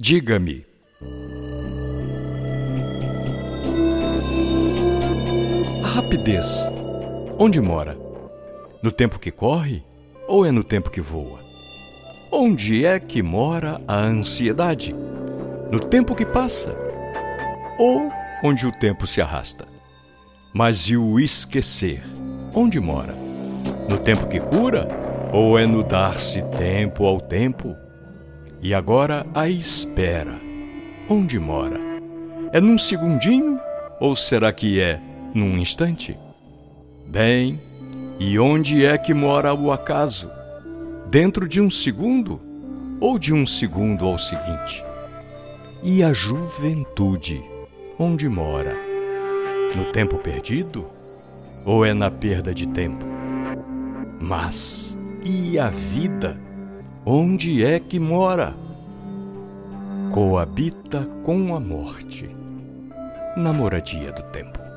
Diga-me. A rapidez, onde mora? No tempo que corre ou é no tempo que voa? Onde é que mora a ansiedade? No tempo que passa ou onde o tempo se arrasta? Mas e o esquecer? Onde mora? No tempo que cura ou é no dar-se tempo ao tempo? E agora a espera. Onde mora? É num segundinho ou será que é num instante? Bem, e onde é que mora o acaso? Dentro de um segundo ou de um segundo ao seguinte? E a juventude, onde mora? No tempo perdido ou é na perda de tempo? Mas e a vida? Onde é que mora? Coabita com a morte na moradia do tempo.